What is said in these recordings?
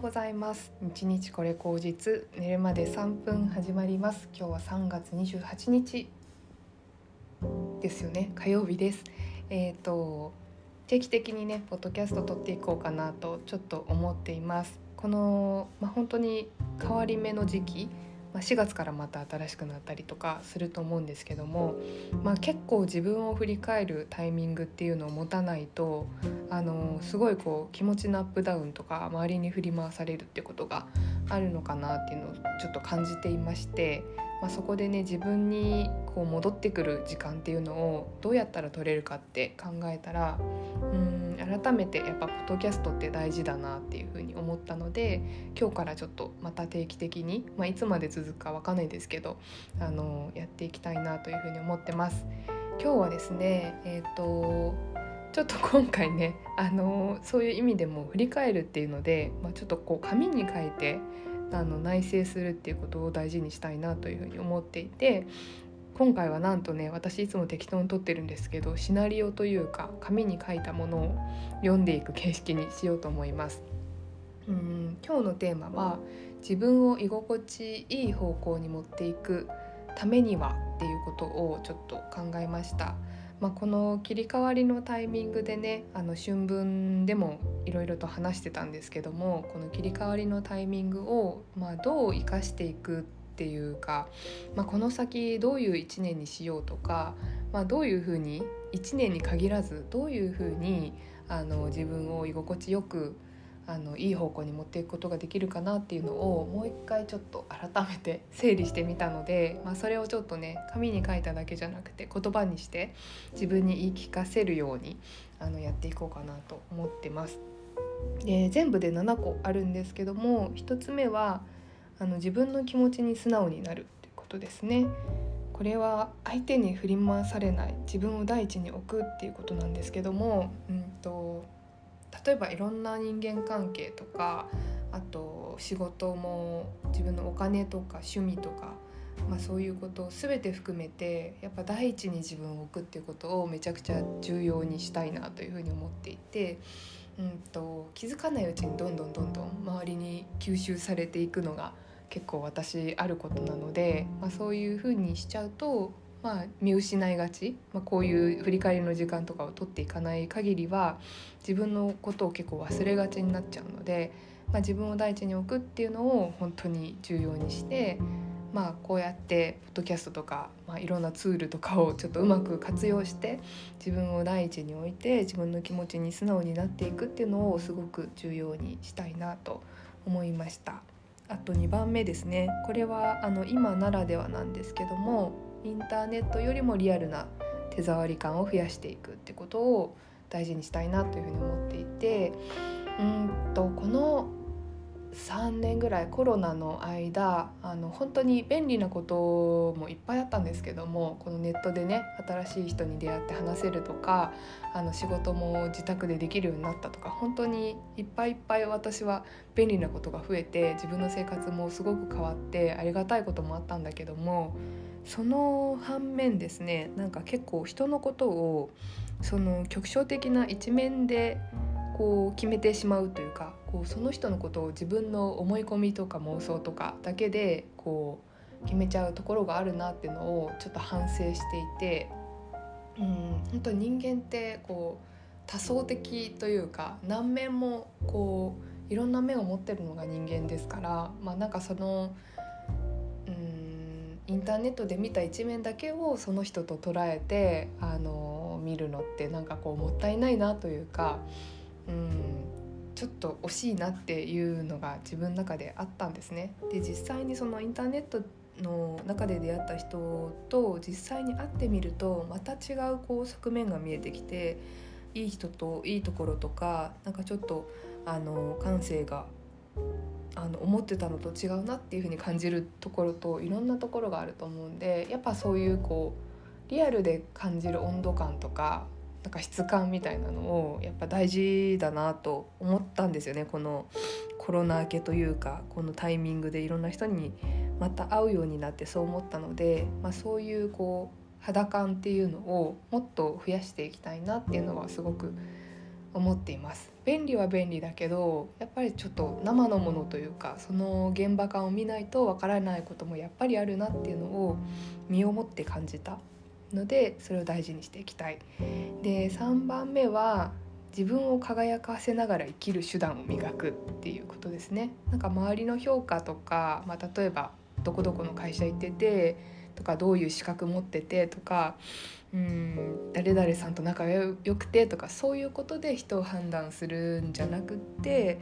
うございます。1日これ口実寝るまで3分始まります。今日は3月28日ですよね。火曜日です。えっ、ー、と定期的にねポッドキャスト撮っていこうかなとちょっと思っています。このまあ、本当に変わり目の時期まあ、4月からまた新しくなったりとかすると思うんですけども、まあ、結構自分を振り返るタイミングっていうのを持たないとあのすごいこう気持ちのアップダウンとか周りに振り回されるってことがあるのかなっていうのをちょっと感じていまして、まあ、そこでね自分にこう戻ってくる時間っていうのをどうやったら取れるかって考えたらうん改めてやっぱポッドキャストって大事だなっていうふうに思ったので今日からちょっとまた定期的に、まあ、いつまで続くかわかんないですけどあのやっていきたいなというふうに思ってます。今日はですねえっ、ー、とちょっと今回ねあのそういう意味でも振り返るっていうので、まあ、ちょっとこう紙に書いてあの内省するっていうことを大事にしたいなというふうに思っていて今回はなんとね私いつも適当に撮ってるんですけどシナリオというか紙に書いたものを読んでいく形式にしようと思います。うん今日のテーマは自分を居心地いい方向に持っていくためにはっていうことをちょっと考えました。まあ、この切り替わりのタイミングでねあの春分でもいろいろと話してたんですけどもこの切り替わりのタイミングを、まあ、どう生かしていくっていうか、まあ、この先どういう1年にしようとか、まあ、どういうふうに1年に限らずどういうふうにあの自分を居心地よくあのいい方向に持っていくことができるかなっていうのをもう一回ちょっと改めて整理してみたので、まあ、それをちょっとね紙に書いただけじゃなくて言葉にして自分に言い聞かせるようにあのやっていこうかなと思ってます。で全部で7個あるんですけども1つ目はあの自分の気持ちに素直になるってことですね。これは相手に振り回されない自分を第一に置くっていうことなんですけども、うんと、例えばいろんな人間関係とかあと仕事も自分のお金とか趣味とか、まあ、そういうことを全て含めてやっぱ第一に自分を置くっていうことをめちゃくちゃ重要にしたいなというふうに思っていて。うんと気づかないうちにどんどんどんどん周りに吸収されていくのが結構私あることなので、まあ、そういうふうにしちゃうと、まあ、見失いがち、まあ、こういう振り返りの時間とかを取っていかない限りは自分のことを結構忘れがちになっちゃうので、まあ、自分を第一に置くっていうのを本当に重要にして。まあ、こうやってポッドキャストとか、まあ、いろんなツールとかをちょっとうまく活用して自分を第一に置いて自分の気持ちに素直になっていくっていうのをすごく重要にしたいなと思いました。あと2番目ですねこれはあの今ならではなんですけどもインターネットよりもリアルな手触り感を増やしていくってことを大事にしたいなというふうに思っていてうんとこの3年ぐらいコロナの間あの本当に便利なこともいっぱいあったんですけどもこのネットでね新しい人に出会って話せるとかあの仕事も自宅でできるようになったとか本当にいっぱいいっぱい私は便利なことが増えて自分の生活もすごく変わってありがたいこともあったんだけどもその反面ですねなんか結構人のことをその局所的な一面でこう決めてしまうというかこうその人のことを自分の思い込みとか妄想とかだけでこう決めちゃうところがあるなっていうのをちょっと反省していてうん本当人間ってこう多層的というか何面もこういろんな面を持ってるのが人間ですからまあなんかそのインターネットで見た一面だけをその人と捉えてあの見るのってなんかこうもったいないなというか。うんちょっと惜しいなっていうのが自分の中であったんですね。で実際にそのインターネットの中で出会った人と実際に会ってみるとまた違うこう側面が見えてきていい人といいところとかなんかちょっとあの感性があの思ってたのと違うなっていう風に感じるところといろんなところがあると思うんでやっぱそういうこうリアルで感じる温度感とかなんか質感みたいなのをやっぱ大事だなと思ったんですよね。このコロナ明けというかこのタイミングでいろんな人にまた会うようになってそう思ったので、まあ、そういうこう肌感っていうのをもっと増やしていきたいなっていうのはすごく思っています。便利は便利だけどやっぱりちょっと生のものというかその現場感を見ないとわからないこともやっぱりあるなっていうのを身をもって感じたのでそれを大事にしていきたい。で3番目は自分を輝かせながら生きる手段を磨くっていうことですね。なんか周りの評価とか、まあ、例えばどこどこの会社行っててとかどういう資格持っててとかうん誰々さんと仲良くてとかそういうことで人を判断するんじゃなくって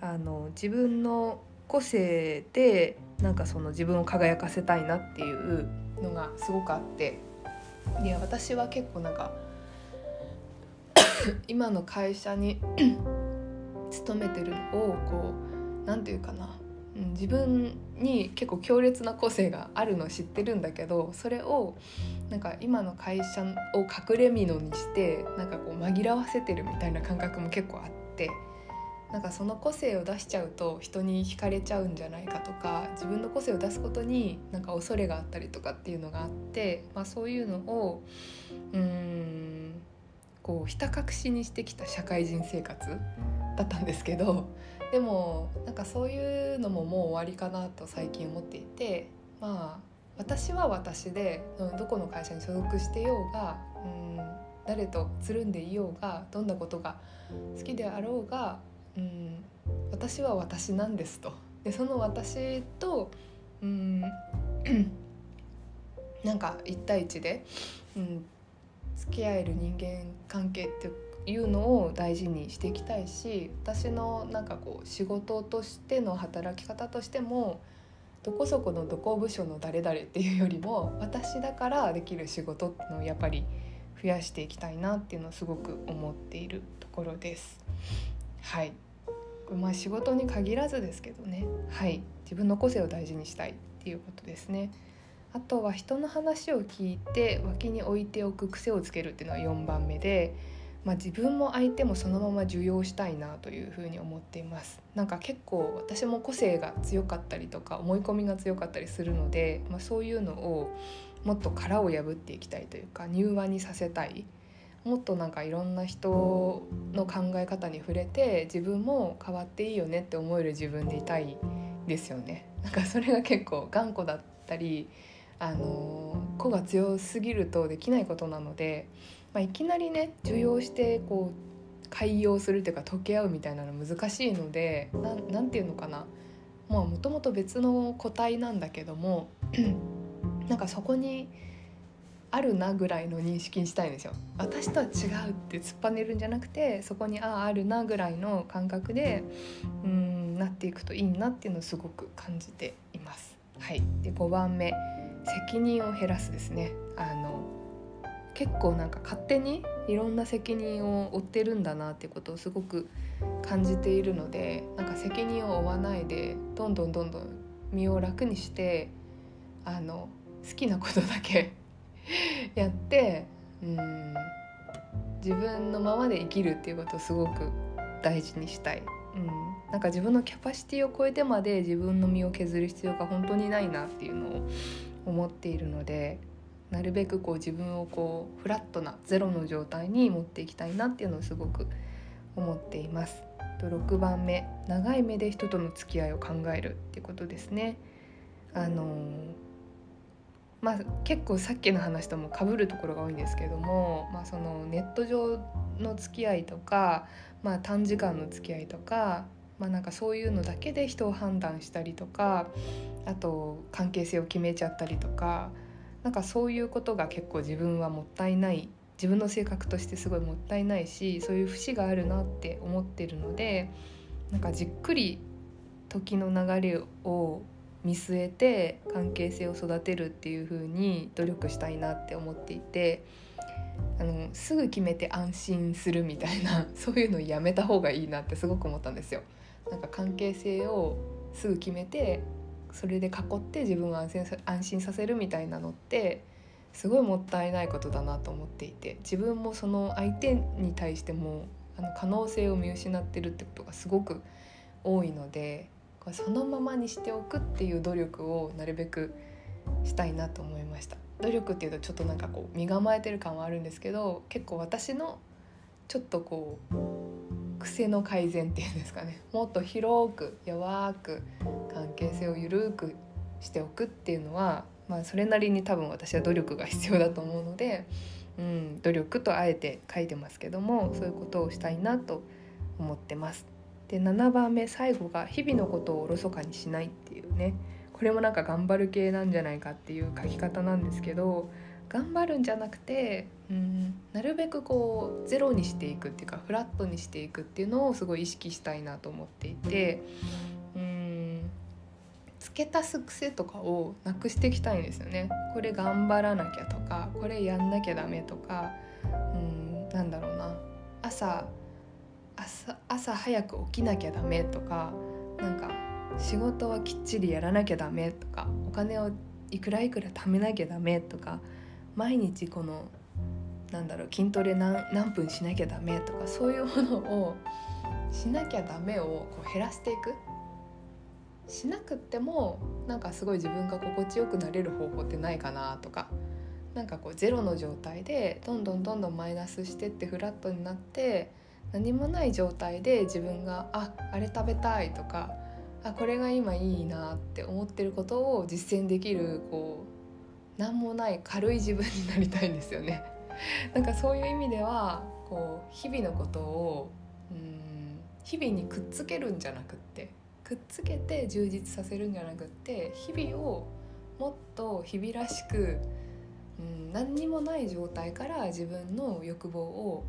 あの自分の個性でなんかその自分を輝かせたいなっていうのがすごくあって。いや私は結構なんか 今の会社に 勤めてるのをこう何て言うかな。自分に結構強烈な個性があるの知ってるんだけどそれをなんか今の会社を隠れみのにしてなんかこう紛らわせてるみたいな感覚も結構あってなんかその個性を出しちゃうと人に惹かれちゃうんじゃないかとか自分の個性を出すことになんか恐れがあったりとかっていうのがあって、まあ、そういうのをうんこうひた隠しにしてきた社会人生活だったんですけどでもなんかそういうのももう終わりかなと最近思っていてまあ私は私でどこの会社に所属してようがうん誰とつるんでいようがどんなことが好きであろうがうん私は私なんですと。でその私とうんなんか一対一で、うん、付き合える人間関係っていうのを大事にしていきたいし私のなんかこう仕事としての働き方としてもどこそこのどこ部署の誰々っていうよりも私だからできる仕事っていうのをやっぱり増やしていきたいなっていうのをすごく思っているところです。はいまあ仕事に限らずですけどねはい自分の個性を大事にしたいっていうことですね。あとは人の話を聞いて脇に置いておく癖をつけるっていうのは4番目でまあ、自分も相手もそのまま受容したいなというふうに思っています。なんか結構私も個性が強かったりとか思い込みが強かったりするので、まあ、そういうのをもっと殻を破っていきたいというか柔和にさせたい。もっとなんかいろんな人の考え方に触れて自分も変わっていいよねって思える自分でいたいですよね。なんかそれが結構頑固だったりあの子が強すぎるとできないことなのでまあ、いきなりね受容してこう開業するというか溶け合うみたいなの難しいので何て言うのかな。もともと別の個体なんだけども なんかそこにあるなぐらいの認識にしたいんですよ。私とは違うって突っぱねるんじゃなくてそこにあああるなぐらいの感覚でうんなっていくといいなっていうのをすごく感じています。はい、で5番目責任を減らすですね。あの結構なんか勝手にいろんな責任を負ってるんだなっていうことをすごく感じているのでなんか責任を負わないでどんどんどんどん身を楽にしてあの好きなことだけ やってうん自分のままで生きるっていうことをすごく大事にしたい。うん、なんか自分のキャパシティを超えてまで自分の身を削る必要が本当にないなっていうのを思っているのでなるべくこう自分をこうフラットなゼロの状態に持っていきたいなっていうのをすごく思っています。と6番目長い目で人との付き合いを考えるってことですね。あのまあ、結構さっきの話ともかぶるところが多いんですけども、まあ、そのネット上の付き合いとか、まあ、短時間の付き合いとか,、まあ、なんかそういうのだけで人を判断したりとかあと関係性を決めちゃったりとかなんかそういうことが結構自分はもったいない自分の性格としてすごいもったいないしそういう節があるなって思ってるのでなんかじっくり時の流れを見据えて関係性を育てるっていう風に努力したいなって思っていてあのすぐ決めて安心するみたいな そういうのやめた方がいいなってすごく思ったんですよ。なんか関係性をすぐ決めてそれで囲って自分を安心安心させるみたいなのってすごいもったいないことだなと思っていて自分もその相手に対してもあの可能性を見失ってるってことがすごく多いのでそのままにしておくっていう努力をなるべくしたいなと思いました。努力っていうとちょっとなんかこう身構えてる感はあるんですけど結構私のちょっとこう癖の改善っていうんですかねもっと広く弱く関係性を緩くしておくっていうのは、まあ、それなりに多分私は努力が必要だと思うので、うん、努力とあえて書いてますけどもそういうことをしたいなと思ってます。で7番目最後が「日々のことをおろそかにしない」っていうねこれもなんか頑張る系なんじゃないかっていう書き方なんですけど頑張るんじゃなくてうんなるべくこうゼロにしていくっていうかフラットにしていくっていうのをすごい意識したいなと思っていてうん付け足す癖とかをなくしていきたいんですよね。これ頑張らなきゃとかこれやんなきゃダメとかうんなんだろうな朝朝朝早く起きなきゃダメとかなんか仕事はきっちりやらなきゃダメとかお金をいくらいくら貯めなきゃダメとか毎日このなんだろう筋トレ何何分しなきゃダメとかそういうものをしなきゃダメをこう減らしていくしなくってもなんかすごい自分が心地よくなれる方法ってないかなとかなんかこうゼロの状態でどんどんどんどんマイナスしてってフラットになって何もない状態で自分がああれ食べたいとかあこれが今いいなって思ってることを実践できるこう何もない軽い自分になりたいんですよね。なんかそういう意味ではこう日々のことをうん日々にくっつけるんじゃなくってくっつけて充実させるんじゃなくって日々をもっと日々らしく、うん、何にもない状態から自分の欲望を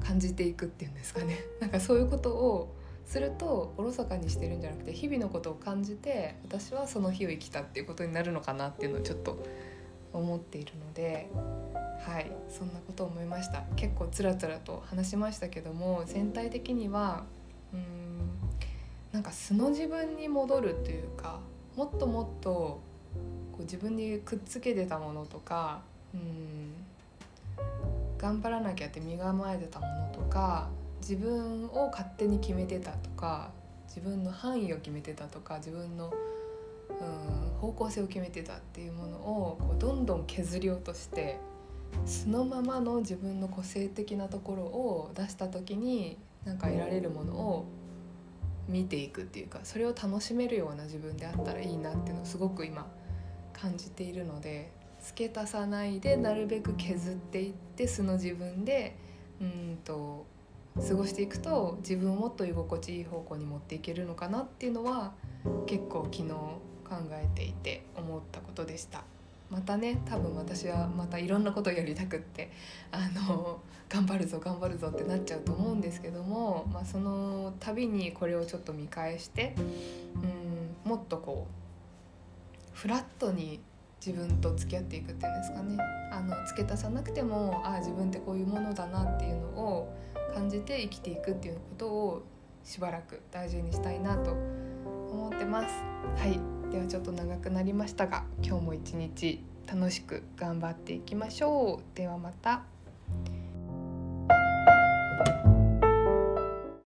感じていくっていうんですかね なんかそういうことをするとおろそかにしてるんじゃなくて日々のことを感じて私はその日を生きたっていうことになるのかなっていうのをちょっと思っているのではいそんなことを思いました。結構つらつらと話しましたけども全体的にはうんなんか素の自分に戻るというかもっともっとこう自分にくっつけてたものとかうん頑張らなきゃって身構えてたものとか自分を勝手に決めてたとか自分の範囲を決めてたとか自分のうん方向性を決めてたっていうものをこうどんどん削り落としてそのままの自分の個性的なところを出した時になんか得られるものを見ていくっていうかそれを楽しめるような自分であったらいいなっていうのをすごく今感じているので付け足さないでなるべく削っていって素の自分でうんと過ごしていくと自分をもっと居心地いい方向に持っていけるのかなっていうのは結構昨日考えていて思ったことでした。またね多分私はまたいろんなことをやりたくってあの頑張るぞ頑張るぞってなっちゃうと思うんですけども、まあ、その度にこれをちょっと見返してうんもっとこうフラットに自分と付き合っていくっていうんですかね。あの付け足さなくてもああ自分ってこういうものだなっていうのを感じて生きていくっていうことをしばらく大事にしたいなと思ってます。はい。ではちょっと長くなりましたが今日も一日楽しく頑張っていきましょうではまた。